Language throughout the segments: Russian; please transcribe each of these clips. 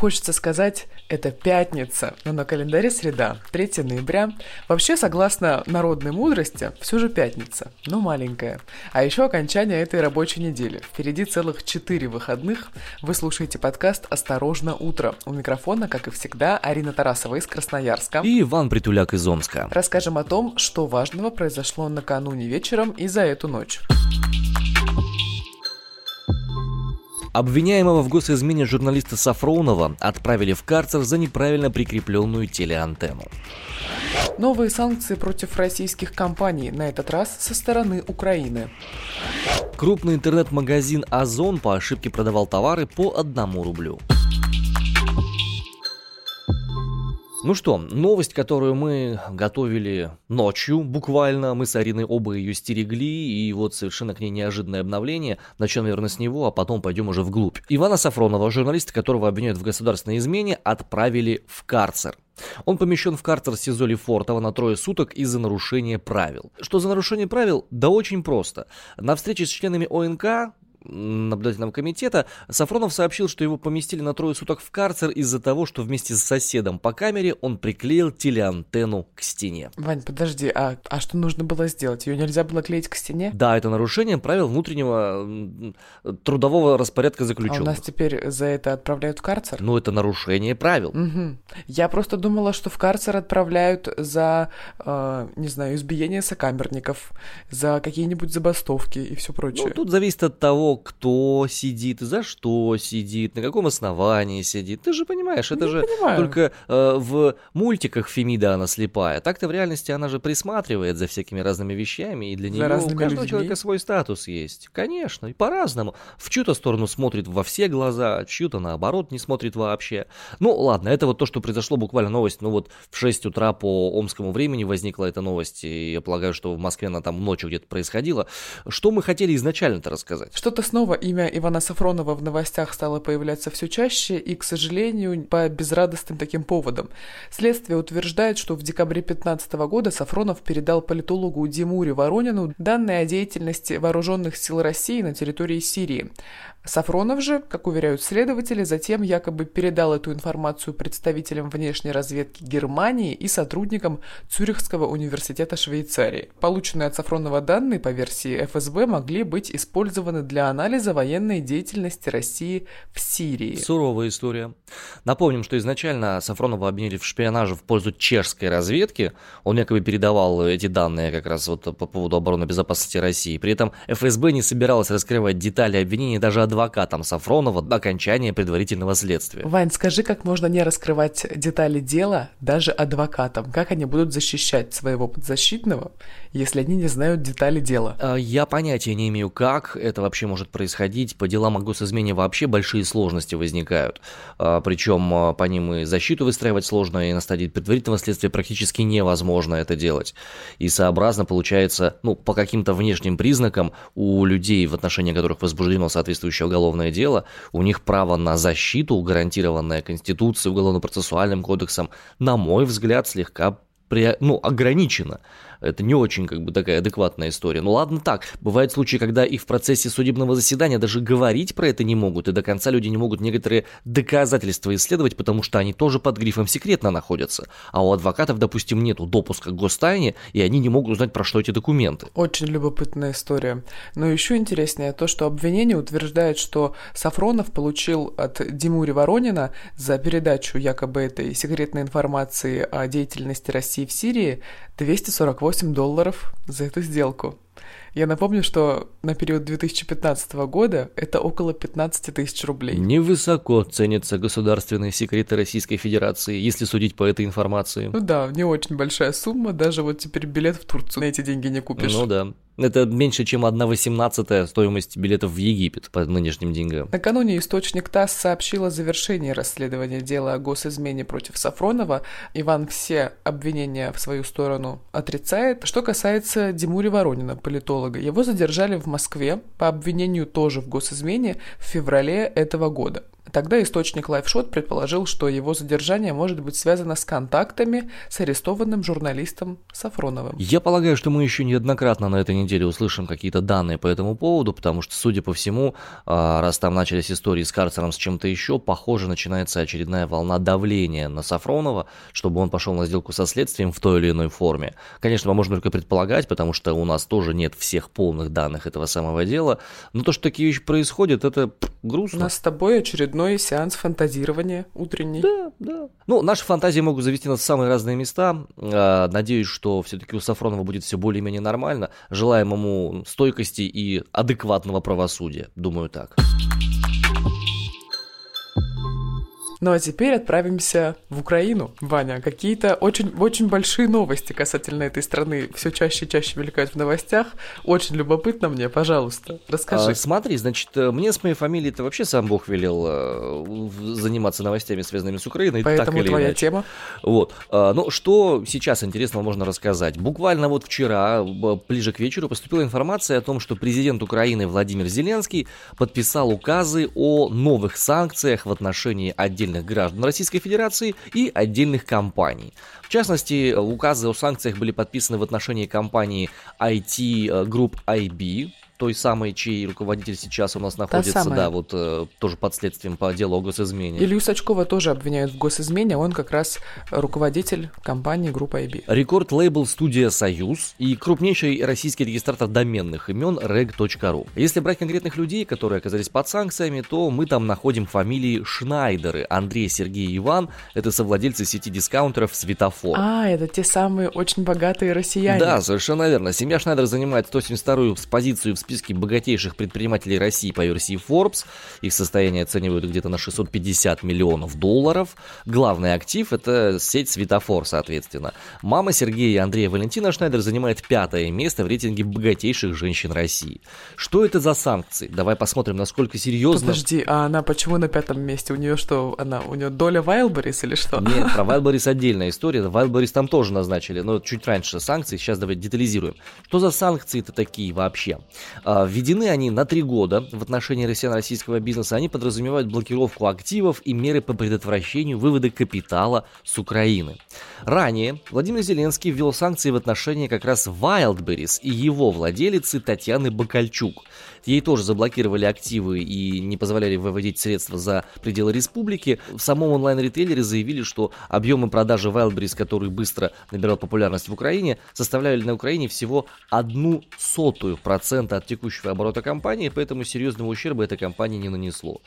Хочется сказать, это пятница, но на календаре среда, 3 ноября. Вообще, согласно народной мудрости, все же пятница, но маленькая. А еще окончание этой рабочей недели. Впереди целых 4 выходных. Вы слушаете подкаст «Осторожно, утро». У микрофона, как и всегда, Арина Тарасова из Красноярска. И Иван Притуляк из Омска. Расскажем о том, что важного произошло накануне вечером и за эту ночь. Обвиняемого в госизмене журналиста Сафронова отправили в карцер за неправильно прикрепленную телеантенну. Новые санкции против российских компаний, на этот раз со стороны Украины. Крупный интернет-магазин «Озон» по ошибке продавал товары по одному рублю. Ну что, новость, которую мы готовили ночью, буквально, мы с Ариной оба ее стерегли, и вот совершенно к ней неожиданное обновление. Начнем, наверное, с него, а потом пойдем уже вглубь. Ивана Сафронова, журналиста, которого обвиняют в государственной измене, отправили в карцер. Он помещен в карцер СИЗО Лефортово на трое суток из-за нарушения правил. Что за нарушение правил? Да очень просто. На встрече с членами ОНК наблюдательного комитета, Сафронов сообщил, что его поместили на трое суток в карцер из-за того, что вместе с соседом по камере он приклеил телеантенну к стене. Вань, подожди, а, а что нужно было сделать? Ее нельзя было клеить к стене? Да, это нарушение правил внутреннего трудового распорядка заключенных. А у нас теперь за это отправляют в карцер? Ну, это нарушение правил. Угу. Я просто думала, что в карцер отправляют за, э, не знаю, избиение сокамерников, за какие-нибудь забастовки и все прочее. Ну, тут зависит от того, кто сидит, за что сидит, на каком основании сидит. Ты же понимаешь, это Не же понимаю. только э, в мультиках Фемида она слепая. Так-то в реальности она же присматривает за всякими разными вещами, и для За нее у каждого людьми. человека свой статус есть. Конечно, и по-разному. В чью-то сторону смотрит во все глаза, а чью-то наоборот не смотрит вообще. Ну ладно, это вот то, что произошло буквально новость, ну вот в 6 утра по омскому времени возникла эта новость, и я полагаю, что в Москве она там ночью где-то происходила. Что мы хотели изначально-то рассказать? Что-то снова имя Ивана Сафронова в новостях стало появляться все чаще и, к сожалению, по безрадостным таким поводам. Следствие утверждает, что в декабре 2015 года Сафронов передал политологу Димуре Воронину данные о деятельности вооруженных сил России на территории Сирии. Сафронов же, как уверяют следователи, затем якобы передал эту информацию представителям внешней разведки Германии и сотрудникам Цюрихского университета Швейцарии. Полученные от Сафронова данные по версии ФСБ могли быть использованы для анализа военной деятельности России в Сирии. Суровая история. Напомним, что изначально Сафронова обвинили в шпионаже в пользу чешской разведки. Он якобы передавал эти данные как раз вот по поводу обороны безопасности России. При этом ФСБ не собиралась раскрывать детали обвинений даже адвокатам Сафронова до окончания предварительного следствия. Вань, скажи, как можно не раскрывать детали дела даже адвокатам? Как они будут защищать своего подзащитного, если они не знают детали дела? А, Я понятия не имею, как это вообще может происходить. По делам о госизмене вообще большие сложности возникают. А, Причем а, по ним и защиту выстраивать сложно, и на стадии предварительного следствия практически невозможно это делать. И сообразно получается, ну, по каким-то внешним признакам у людей, в отношении которых возбуждено соответствующее уголовное дело, у них право на защиту, гарантированное Конституцией, Уголовно-процессуальным кодексом, на мой взгляд, слегка при, ну, ограничено. Это не очень как бы такая адекватная история. Ну ладно так, бывают случаи, когда и в процессе судебного заседания даже говорить про это не могут, и до конца люди не могут некоторые доказательства исследовать, потому что они тоже под грифом секретно находятся. А у адвокатов, допустим, нету допуска к гостайне, и они не могут узнать, про что эти документы. Очень любопытная история. Но еще интереснее то, что обвинение утверждает, что Сафронов получил от Димури Воронина за передачу якобы этой секретной информации о деятельности России в Сирии 248 долларов за эту сделку. Я напомню, что на период 2015 года это около 15 тысяч рублей. Невысоко ценятся государственные секреты Российской Федерации, если судить по этой информации. Ну да, не очень большая сумма, даже вот теперь билет в Турцию на эти деньги не купишь. Ну да. Это меньше, чем 1 восемнадцатая стоимость билетов в Египет по нынешним деньгам. Накануне источник ТАСС сообщил о завершении расследования дела о госизмене против Сафронова. Иван все обвинения в свою сторону отрицает. Что касается Димури Воронина, политолога, его задержали в Москве по обвинению тоже в госизмене в феврале этого года. Тогда источник LiveShot предположил, что его задержание может быть связано с контактами с арестованным журналистом Сафроновым. Я полагаю, что мы еще неоднократно на этой неделе услышим какие-то данные по этому поводу, потому что, судя по всему, а, раз там начались истории с карцером, с чем-то еще, похоже, начинается очередная волна давления на Сафронова, чтобы он пошел на сделку со следствием в той или иной форме. Конечно, мы можем только предполагать, потому что у нас тоже нет всех полных данных этого самого дела, но то, что такие вещи происходят, это грустно. У нас с тобой очередной сеанс фантазирования утренний. Да, да. Ну, наши фантазии могут завести нас в самые разные места. А, надеюсь, что все-таки у Сафронова будет все более-менее нормально. Желаем ему стойкости и адекватного правосудия. Думаю, так. Ну а теперь отправимся в Украину. Ваня, какие-то очень, очень большие новости касательно этой страны все чаще и чаще мелькают в новостях. Очень любопытно мне, пожалуйста, расскажи. А, смотри, значит, мне с моей фамилией это вообще сам Бог велел э, заниматься новостями, связанными с Украиной. Поэтому так или твоя иначе. тема. Вот. А, ну, что сейчас интересного можно рассказать? Буквально вот вчера, ближе к вечеру, поступила информация о том, что президент Украины Владимир Зеленский подписал указы о новых санкциях в отношении отдельных отдельных граждан Российской Федерации и отдельных компаний. В частности, указы о санкциях были подписаны в отношении компании IT Group IB, той самой, чей руководитель сейчас у нас находится, да, вот э, тоже под следствием по делу о госизмене. Илью Сачкова тоже обвиняют в госизмене, он как раз руководитель компании группы IB. Рекорд-лейбл студия «Союз» и крупнейший российский регистратор доменных имен reg.ru. Если брать конкретных людей, которые оказались под санкциями, то мы там находим фамилии Шнайдеры, Андрей, Сергей Иван, это совладельцы сети дискаунтеров «Светофор». А, это те самые очень богатые россияне. Да, совершенно верно. Семья Шнайдер занимает 172-ю позицию в списке богатейших предпринимателей России по версии Forbes. Их состояние оценивают где-то на 650 миллионов долларов. Главный актив – это сеть Светофор, соответственно. Мама Сергея и Андрея Валентина Шнайдер занимает пятое место в рейтинге богатейших женщин России. Что это за санкции? Давай посмотрим, насколько серьезно... Подожди, а она почему на пятом месте? У нее что, она, у нее доля Wildberries или что? Нет, про Wildberries отдельная история. Wildberries там тоже назначили, но чуть раньше санкции. Сейчас давай детализируем. Что за санкции-то такие вообще? А, введены они на три года в отношении россиян-российского бизнеса. Они подразумевают блокировку активов и меры по предотвращению вывода капитала с Украины. Ранее Владимир Зеленский ввел санкции в отношении как раз Wildberries и его владелицы Татьяны Бакальчук. Ей тоже заблокировали активы и не позволяли выводить средства за пределы республики. В самом онлайн-ритейлере заявили, что объемы продажи Wildberries, который быстро набирал популярность в Украине, составляли на Украине всего одну сотую процента от текущего оборота компании, поэтому серьезного ущерба этой компании не нанесло.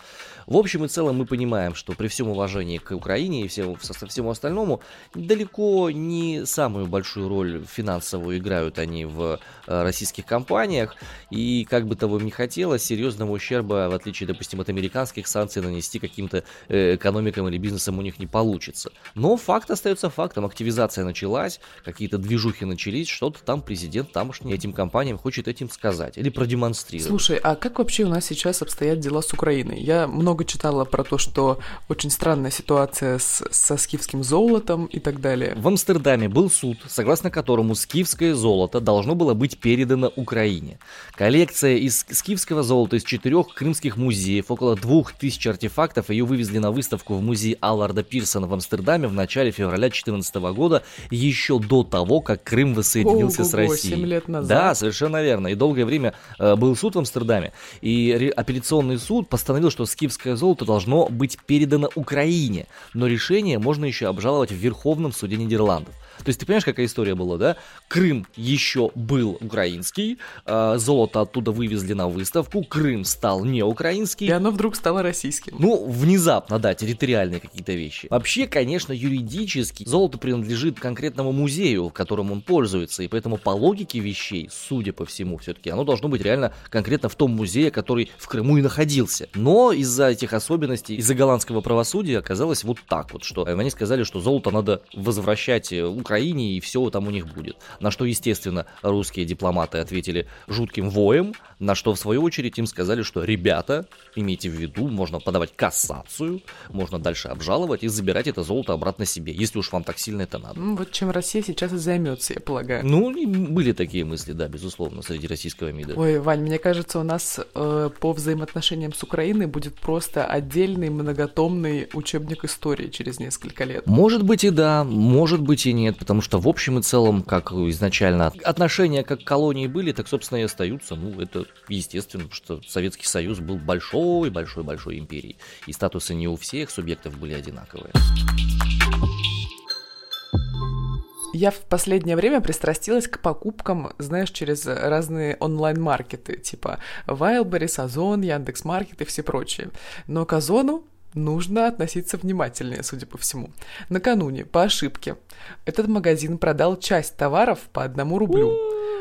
В общем и целом мы понимаем, что при всем уважении к Украине и всему, всему остальному, далеко не самую большую роль финансовую играют они в э, российских компаниях, и как бы того не хотелось, серьезного ущерба, в отличие, допустим, от американских санкций, нанести каким-то э, экономикам или бизнесам у них не получится. Но факт остается фактом, активизация началась, какие-то движухи начались, что-то там президент тамошний этим компаниям хочет этим сказать или продемонстрировать. Слушай, а как вообще у нас сейчас обстоят дела с Украиной? Я много читала про то, что очень странная ситуация с, со скифским золотом и так далее. В Амстердаме был суд, согласно которому скифское золото должно было быть передано Украине. Коллекция из скифского золота из четырех крымских музеев, около двух тысяч артефактов, ее вывезли на выставку в музей Алларда Пирсона в Амстердаме в начале февраля 2014 года, еще до того, как Крым воссоединился Ого, с Россией. 7 лет назад. Да, совершенно верно. И долгое время э, был суд в Амстердаме, и апелляционный суд постановил, что скифское золото должно быть передано Украине, но решение можно еще обжаловать в Верховном суде Нидерландов. То есть ты понимаешь, какая история была, да? Крым еще был украинский, э, золото оттуда вывезли на выставку, Крым стал не украинский. И оно вдруг стало российским. Ну, внезапно, да, территориальные какие-то вещи. Вообще, конечно, юридически золото принадлежит конкретному музею, которым он пользуется, и поэтому по логике вещей, судя по всему, все-таки оно должно быть реально конкретно в том музее, который в Крыму и находился. Но из-за этих особенностей, из-за голландского правосудия оказалось вот так вот, что они сказали, что золото надо возвращать Украине Украине, и все там у них будет. На что, естественно, русские дипломаты ответили жутким воем, на что, в свою очередь, им сказали, что ребята, имейте в виду, можно подавать кассацию, можно дальше обжаловать и забирать это золото обратно себе, если уж вам так сильно это надо. Ну, вот чем Россия сейчас и займется, я полагаю. Ну, были такие мысли, да, безусловно, среди российского МИДа. Ой, Вань, мне кажется, у нас э, по взаимоотношениям с Украиной будет просто отдельный многотомный учебник истории через несколько лет. Может быть и да, может быть и нет, потому что в общем и целом, как изначально отношения как колонии были, так, собственно, и остаются. Ну, это естественно, потому что Советский Союз был большой-большой-большой империей, и статусы не у всех субъектов были одинаковые. Я в последнее время пристрастилась к покупкам, знаешь, через разные онлайн-маркеты, типа Wildberries, Озон, Яндекс.Маркет и все прочие. Но к Озону нужно относиться внимательнее, судя по всему. Накануне, по ошибке, этот магазин продал часть товаров по одному рублю,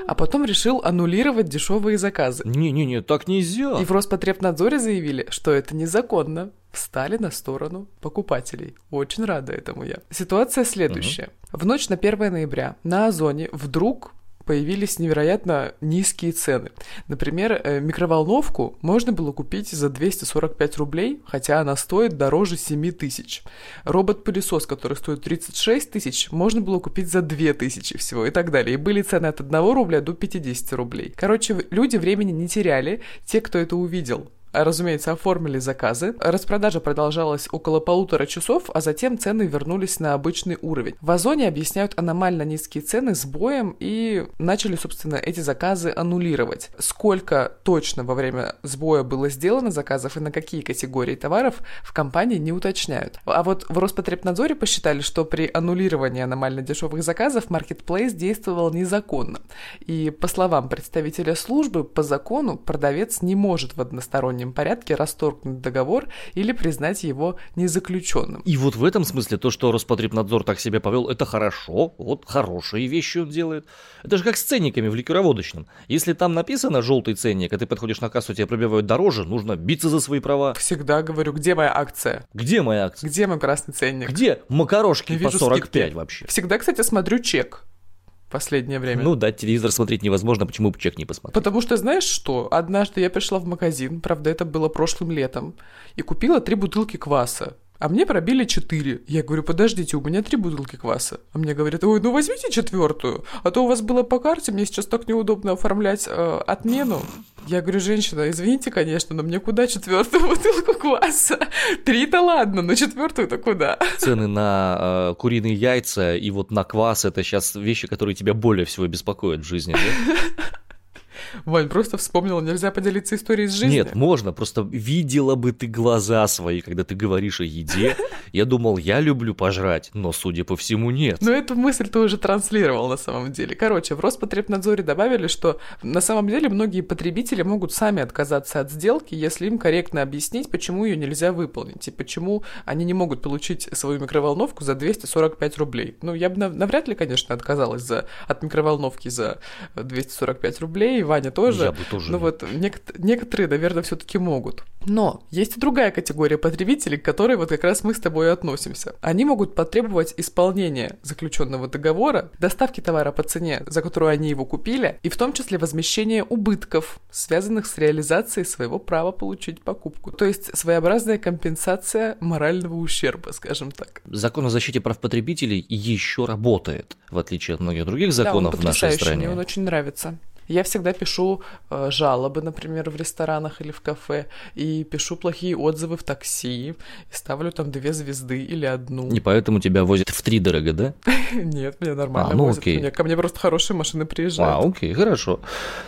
а потом решил аннулировать дешевые заказы. Не-не-не, так нельзя. И в Роспотребнадзоре заявили, что это незаконно. Встали на сторону покупателей. Очень рада этому я. Ситуация следующая. Угу. В ночь на 1 ноября на Озоне вдруг появились невероятно низкие цены. Например, э, микроволновку можно было купить за 245 рублей, хотя она стоит дороже 7 тысяч. Робот-пылесос, который стоит 36 тысяч, можно было купить за 2 тысячи всего и так далее. И были цены от 1 рубля до 50 рублей. Короче, люди времени не теряли, те, кто это увидел разумеется, оформили заказы. Распродажа продолжалась около полутора часов, а затем цены вернулись на обычный уровень. В Озоне объясняют аномально низкие цены сбоем и начали, собственно, эти заказы аннулировать. Сколько точно во время сбоя было сделано заказов и на какие категории товаров в компании не уточняют. А вот в Роспотребнадзоре посчитали, что при аннулировании аномально дешевых заказов Marketplace действовал незаконно. И по словам представителя службы, по закону продавец не может в одностороннем одностороннем порядке расторгнуть договор или признать его незаключенным. И вот в этом смысле то, что Роспотребнадзор так себя повел, это хорошо, вот хорошие вещи он делает. Это же как с ценниками в ликероводочном. Если там написано желтый ценник, а ты подходишь на кассу, тебя пробивают дороже, нужно биться за свои права. Всегда говорю, где моя акция? Где моя акция? Где мой красный ценник? Где макарошки по 45 скидки. вообще? Всегда, кстати, смотрю чек последнее время. Ну да, телевизор смотреть невозможно, почему бы чек не посмотреть? Потому что знаешь что? Однажды я пришла в магазин, правда, это было прошлым летом, и купила три бутылки кваса а мне пробили 4. Я говорю, подождите, у меня три бутылки кваса. А мне говорят, ой, ну возьмите четвертую, а то у вас было по карте, мне сейчас так неудобно оформлять э, отмену. Я говорю, женщина, извините, конечно, но мне куда четвертую бутылку кваса? Три-то ладно, но четвертую-то куда? Цены на э, куриные яйца и вот на квас это сейчас вещи, которые тебя более всего беспокоят в жизни, да? Вань, просто вспомнила, нельзя поделиться историей из жизни? Нет, можно, просто видела бы ты глаза свои, когда ты говоришь о еде. Я думал, я люблю пожрать, но, судя по всему, нет. Но эту мысль ты уже транслировал на самом деле. Короче, в Роспотребнадзоре добавили, что на самом деле многие потребители могут сами отказаться от сделки, если им корректно объяснить, почему ее нельзя выполнить, и почему они не могут получить свою микроволновку за 245 рублей. Ну, я бы навряд ли, конечно, отказалась за, от микроволновки за 245 рублей, Ваня тоже. Я бы тоже. Ну вот нек- некоторые, наверное, все-таки могут. Но есть и другая категория потребителей, к которой вот как раз мы с тобой относимся. Они могут потребовать исполнения заключенного договора, доставки товара по цене, за которую они его купили, и в том числе возмещения убытков, связанных с реализацией своего права получить покупку. То есть своеобразная компенсация морального ущерба, скажем так. Закон о защите прав потребителей еще работает, в отличие от многих других законов да, он в нашей стране. Мне он очень нравится. Я всегда пишу э, жалобы, например, в ресторанах или в кафе, и пишу плохие отзывы в такси, и ставлю там две звезды или одну. И поэтому тебя возят в три дорого, да? Нет, мне нормально а, ну, возят. Окей. Меня, ко мне просто хорошие машины приезжают. А, окей, хорошо.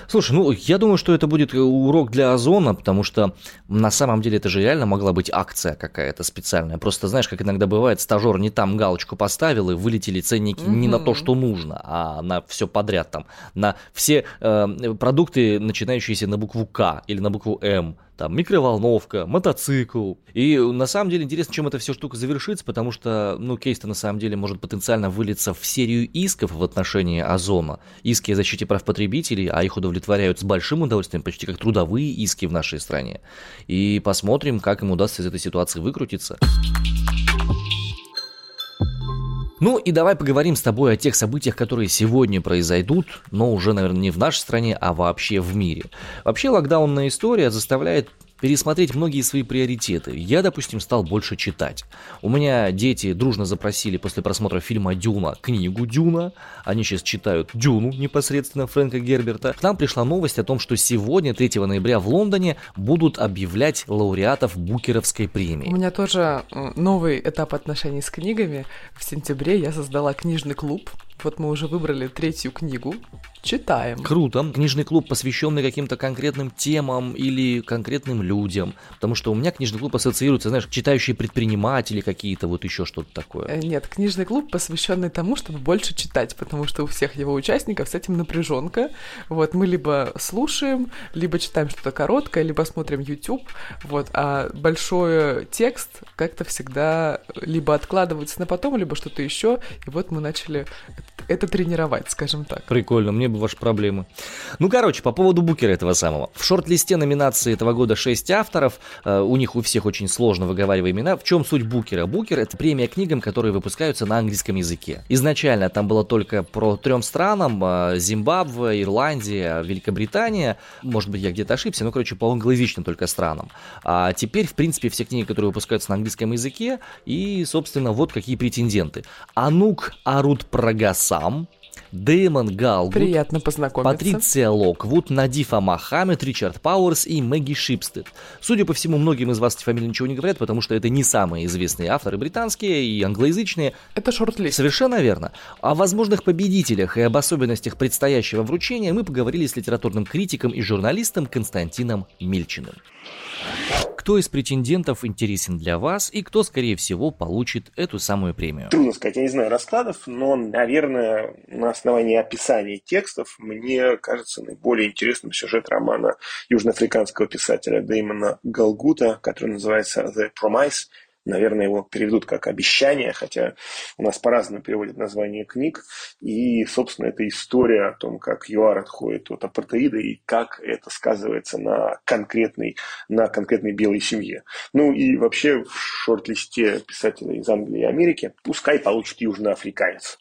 Слушай, ну, я думаю, что это будет урок для Озона, потому что на самом деле это же реально могла быть акция какая-то специальная. Просто, знаешь, как иногда бывает, стажер не там галочку поставил, и вылетели ценники mm-hmm. не на то, что нужно, а на все подряд там, на все Э, продукты, начинающиеся на букву К или на букву М, там микроволновка, мотоцикл. И на самом деле интересно, чем эта вся штука завершится, потому что, ну, кейс-то на самом деле может потенциально вылиться в серию исков в отношении Озона. Иски о защите прав потребителей, а их удовлетворяют с большим удовольствием, почти как трудовые иски в нашей стране. И посмотрим, как им удастся из этой ситуации выкрутиться. Ну и давай поговорим с тобой о тех событиях, которые сегодня произойдут, но уже, наверное, не в нашей стране, а вообще в мире. Вообще локдаунная история заставляет пересмотреть многие свои приоритеты. Я, допустим, стал больше читать. У меня дети дружно запросили после просмотра фильма «Дюна» книгу «Дюна». Они сейчас читают «Дюну» непосредственно Фрэнка Герберта. К нам пришла новость о том, что сегодня, 3 ноября, в Лондоне будут объявлять лауреатов Букеровской премии. У меня тоже э, новый этап отношений с книгами. В сентябре я создала книжный клуб. Вот мы уже выбрали третью книгу читаем. Круто. Книжный клуб, посвященный каким-то конкретным темам или конкретным людям. Потому что у меня книжный клуб ассоциируется, знаешь, читающие предприниматели какие-то, вот еще что-то такое. Э, нет, книжный клуб посвященный тому, чтобы больше читать, потому что у всех его участников с этим напряженка. Вот мы либо слушаем, либо читаем что-то короткое, либо смотрим YouTube. Вот, а большой текст как-то всегда либо откладывается на потом, либо что-то еще. И вот мы начали это тренировать, скажем так. Прикольно, мне бы ваши проблемы. Ну, короче, по поводу букера этого самого. В шорт-листе номинации этого года 6 авторов, э, у них у всех очень сложно выговаривая имена. В чем суть букера? Букер — это премия книгам, которые выпускаются на английском языке. Изначально там было только про трем странам, э, Зимбабве, Ирландия, Великобритания. Может быть, я где-то ошибся, но, короче, по англоязычным только странам. А теперь, в принципе, все книги, которые выпускаются на английском языке, и, собственно, вот какие претенденты. Анук Арут Прагасам, Дэймон Галгут, Приятно познакомиться. Патриция Локвуд, Надифа Мохаммед, Ричард Пауэрс и Мэгги Шипстед. Судя по всему, многим из вас эти фамилии ничего не говорят, потому что это не самые известные авторы британские и англоязычные. Это шорт-лист. Совершенно верно. О возможных победителях и об особенностях предстоящего вручения мы поговорили с литературным критиком и журналистом Константином Мильчиным. Кто из претендентов интересен для вас и кто, скорее всего, получит эту самую премию? Трудно сказать, я не знаю раскладов, но, наверное, на основании описания текстов мне кажется наиболее интересным сюжет романа южноафриканского писателя Дэймона Галгута, который называется «The Promise», Наверное, его переведут как обещание, хотя у нас по-разному переводят название книг. И, собственно, это история о том, как ЮАР отходит от апартеида и как это сказывается на конкретной, на конкретной белой семье. Ну и вообще в шорт-листе писателя из Англии и Америки пускай получит южноафриканец.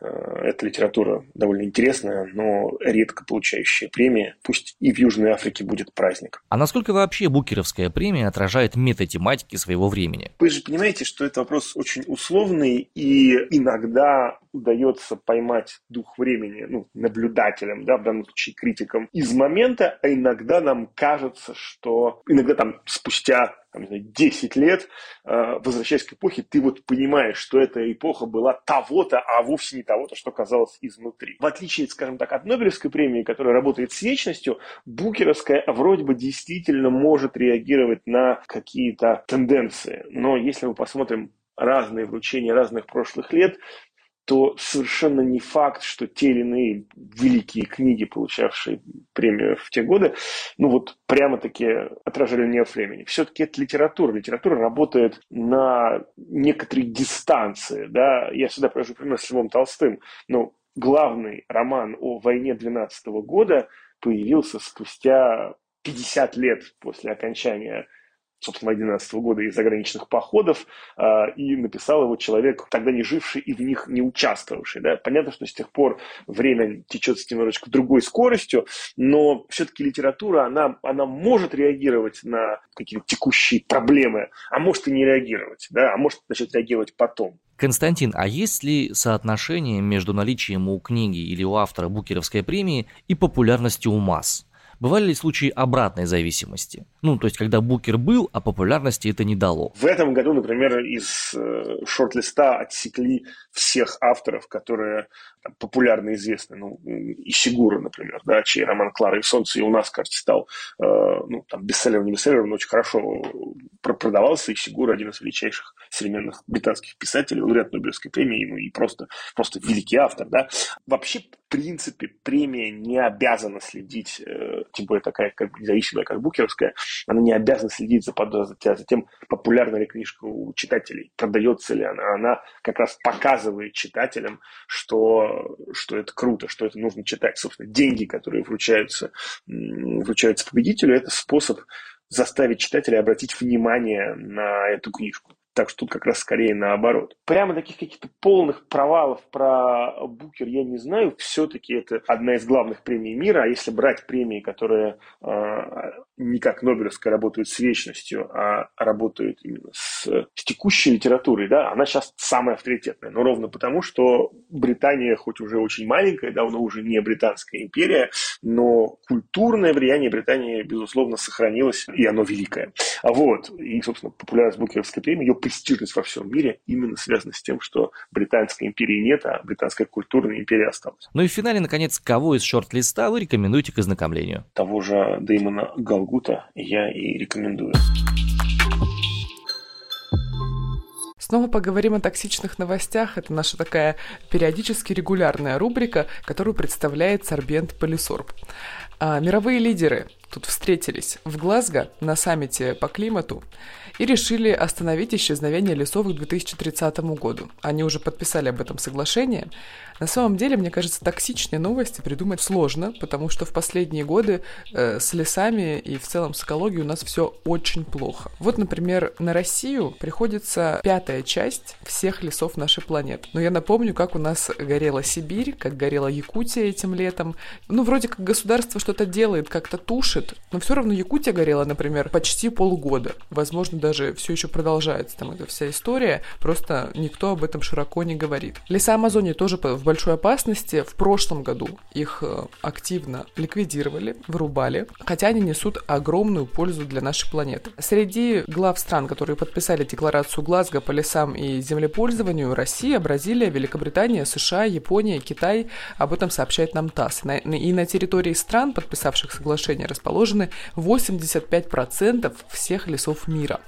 Э, эта литература довольно интересная, но редко получающая премии. Пусть и в Южной Африке будет праздник. А насколько вообще Букеровская премия отражает метатематики своего времени? Вы же понимаете, что это вопрос очень условный, и иногда удается поймать дух времени, ну, наблюдателям, да, в данном случае критикам, из момента, а иногда нам кажется, что иногда там спустя там, не знаю, 10 лет, э, возвращаясь к эпохе, ты вот понимаешь, что эта эпоха была того-то, а вовсе не того-то, что казалось изнутри. В отличие, скажем так, от Нобелевской премии, которая работает с вечностью, Букеровская вроде бы действительно может реагировать на какие-то тенденции. Но если мы посмотрим разные вручения разных прошлых лет, то совершенно не факт, что те или иные великие книги, получавшие премию в те годы, ну вот прямо-таки отражали не времени. Все-таки это литература. Литература работает на некоторой дистанции. Да? Я сюда привожу пример с Львом Толстым. Но главный роман о войне 12 года появился спустя 50 лет после окончания собственно, 2011 года из заграничных походов, э, и написал его человек, тогда не живший и в них не участвовавший. Да? Понятно, что с тех пор время течет с немножечко другой скоростью, но все-таки литература, она, она может реагировать на какие-то текущие проблемы, а может и не реагировать, да? а может начать реагировать потом. Константин, а есть ли соотношение между наличием у книги или у автора Букеровской премии и популярностью у масс? Бывали ли случаи обратной зависимости? Ну, то есть, когда букер был, а популярности это не дало. В этом году, например, из э, шорт-листа отсекли всех авторов, которые там, популярно известны. Ну, Исигура, например, да, чей роман «Клара и солнце» и у нас, кажется, стал э, ну, там, бестселлером, не бестселлером, но очень хорошо продавался. Исигура один из величайших современных британских писателей, лауреат Нобелевской премии, ну и просто, просто великий автор. Да. Вообще, принципе, премия не обязана следить, э, тем более такая как независимая, как Букеровская, она не обязана следить за, за тем, популярна ли книжка у читателей, продается ли она. Она как раз показывает читателям, что, что это круто, что это нужно читать. Собственно, деньги, которые вручаются, вручаются победителю, это способ заставить читателя обратить внимание на эту книжку Так что тут как раз скорее наоборот. Прямо таких каких-то полных провалов про Букер я не знаю. Все-таки это одна из главных премий мира. А если брать премии, которые э, не как Нобелевская работают с вечностью, а работают именно с, с текущей литературой, да, она сейчас самая авторитетная. Но ровно потому, что Британия, хоть уже очень маленькая, давно уже не британская империя, но культурное влияние Британии, безусловно, сохранилось, и оно великое. А вот, и, собственно, популярность Букеровской премии, ее престижность во всем мире именно связана с тем, что Британской империи нет, а британская культурная империя осталась. Ну и в финале, наконец, кого из шорт-листа вы рекомендуете к ознакомлению? Того же Дэймона Галгута я и рекомендую. Снова поговорим о токсичных новостях. Это наша такая периодически регулярная рубрика, которую представляет Сорбент Полисорб. А, мировые лидеры тут встретились в Глазго на саммите по климату и решили остановить исчезновение лесов к 2030 году. Они уже подписали об этом соглашение. На самом деле, мне кажется, токсичные новости придумать сложно, потому что в последние годы э, с лесами и в целом с экологией у нас все очень плохо. Вот, например, на Россию приходится пятая часть всех лесов нашей планеты. Но я напомню, как у нас горела Сибирь, как горела Якутия этим летом. Ну, вроде как государство что-то делает, как-то тушит, но все равно Якутия горела, например, почти полгода. Возможно, даже все еще продолжается там эта вся история, просто никто об этом широко не говорит. Леса Амазонии тоже в большой опасности. В прошлом году их э, активно ликвидировали, вырубали, хотя они несут огромную пользу для нашей планеты. Среди глав стран, которые подписали декларацию Глазго по лесам и землепользованию, Россия, Бразилия, Великобритания, США, Япония, Китай, об этом сообщает нам ТАСС. И на территории стран, подписавших соглашение, расположены 85% всех лесов мира.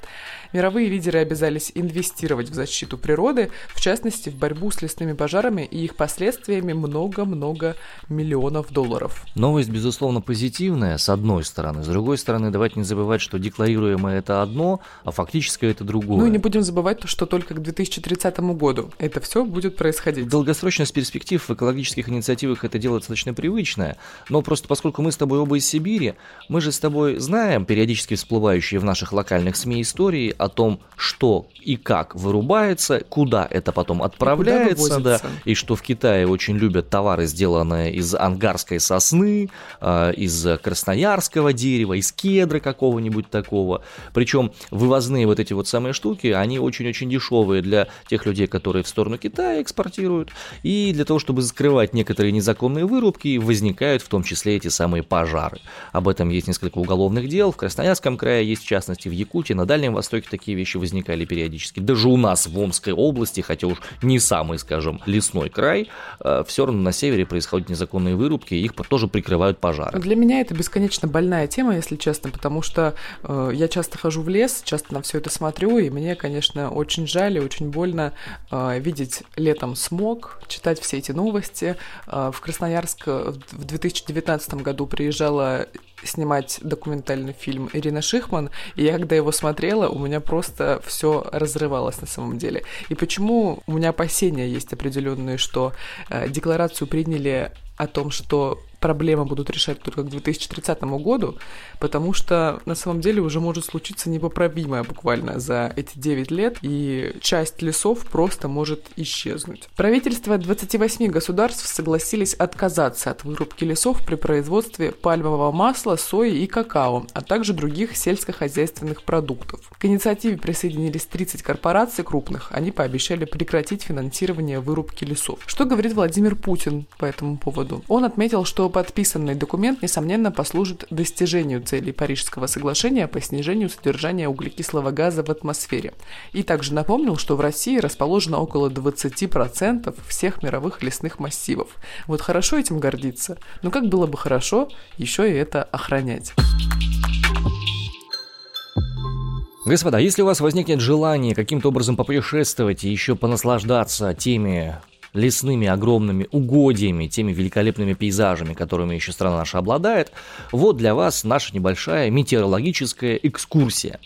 Мировые лидеры обязались инвестировать в защиту природы, в частности, в борьбу с лесными пожарами и их последствиями много-много миллионов долларов. Новость, безусловно, позитивная, с одной стороны. С другой стороны, давайте не забывать, что декларируемое это одно, а фактически это другое. Ну и не будем забывать, что только к 2030 году это все будет происходить. Долгосрочность перспектив в экологических инициативах это дело достаточно привычное, но просто поскольку мы с тобой оба из Сибири, мы же с тобой знаем периодически всплывающие в наших локальных СМИ истории о том, что и как вырубается, куда это потом отправляется, и да, и что в Китае очень любят товары, сделанные из ангарской сосны, э, из красноярского дерева, из кедра какого-нибудь такого. Причем вывозные вот эти вот самые штуки, они очень-очень дешевые для тех людей, которые в сторону Китая экспортируют, и для того, чтобы скрывать некоторые незаконные вырубки, возникают в том числе эти самые пожары. Об этом есть несколько уголовных дел, в Красноярском крае есть, в частности, в Якутии, на Дальнем Востоке такие вещи возникали периодически. Даже у нас в Омской области, хотя уж не самый, скажем, лесной край, э, все равно на севере происходят незаконные вырубки, и их тоже прикрывают пожары. Для меня это бесконечно больная тема, если честно, потому что э, я часто хожу в лес, часто на все это смотрю, и мне, конечно, очень жаль и очень больно э, видеть летом смог, читать все эти новости. Э, в Красноярск в 2019 году приезжала снимать документальный фильм Ирина Шихман, и я когда его смотрела, у меня просто все разрывалось на самом деле. И почему у меня опасения есть определенные, что э, декларацию приняли о том, что проблемы будут решать только к 2030 году, потому что на самом деле уже может случиться непоправимое буквально за эти 9 лет, и часть лесов просто может исчезнуть. Правительства 28 государств согласились отказаться от вырубки лесов при производстве пальмового масла, сои и какао, а также других сельскохозяйственных продуктов. К инициативе присоединились 30 корпораций крупных. Они пообещали прекратить финансирование вырубки лесов. Что говорит Владимир Путин по этому поводу? Он отметил, что подписанный документ, несомненно, послужит достижению целей Парижского соглашения по снижению содержания углекислого газа в атмосфере. И также напомнил, что в России расположено около 20% всех мировых лесных массивов. Вот хорошо этим гордиться, но как было бы хорошо еще и это охранять. Господа, если у вас возникнет желание каким-то образом попутешествовать и еще понаслаждаться теми лесными огромными угодьями, теми великолепными пейзажами, которыми еще страна наша обладает, вот для вас наша небольшая метеорологическая экскурсия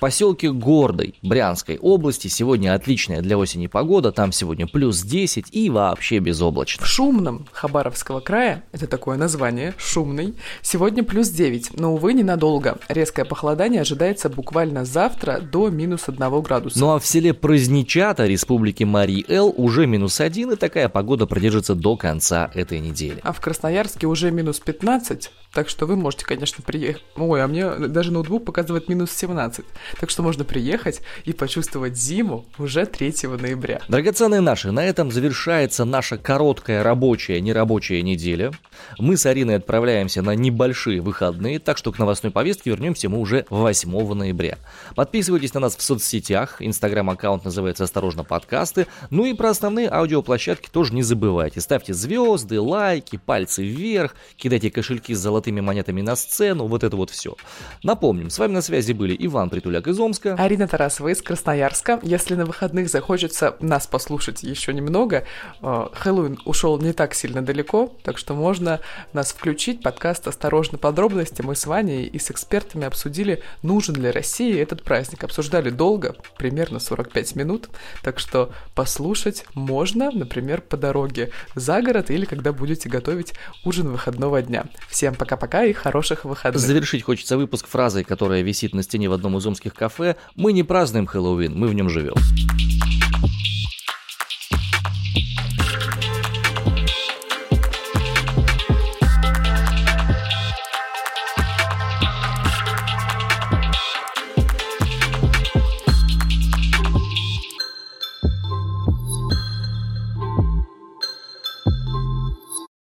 поселке Гордой Брянской области сегодня отличная для осени погода, там сегодня плюс 10 и вообще безоблачно. В Шумном Хабаровского края, это такое название, Шумный, сегодня плюс 9, но, увы, ненадолго. Резкое похолодание ожидается буквально завтра до минус 1 градуса. Ну а в селе Праздничата Республики Марий-Эл уже минус 1, и такая погода продержится до конца этой недели. А в Красноярске уже минус 15, так что вы можете, конечно, приехать. Ой, а мне даже ноутбук показывает минус 17. Так что можно приехать и почувствовать зиму уже 3 ноября. Драгоценные наши, на этом завершается наша короткая рабочая, нерабочая неделя. Мы с Ариной отправляемся на небольшие выходные, так что к новостной повестке вернемся мы уже 8 ноября. Подписывайтесь на нас в соцсетях, инстаграм-аккаунт называется «Осторожно, подкасты», ну и про основные аудиоплощадки тоже не забывайте. Ставьте звезды, лайки, пальцы вверх, кидайте кошельки с золотыми монетами на сцену, вот это вот все. Напомним, с вами на связи были Иван Притуляк из Омска, Арина Тарасова из Красноярска. Если на выходных захочется нас послушать еще немного, э, Хэллоуин ушел не так сильно далеко, так что можно нас включить. Подкаст «Осторожно, подробности». Мы с Ваней и с экспертами обсудили, нужен ли России этот праздник. Обсуждали долго, примерно 45 минут, так что послушать можно, например, по дороге за город или когда будете готовить ужин выходного дня. Всем пока-пока и хороших выходных. Завершить хочется выпуск фразой, которая висит на стене в одном из омских кафе. Мы не празднуем Хэллоуин, мы в нем живем.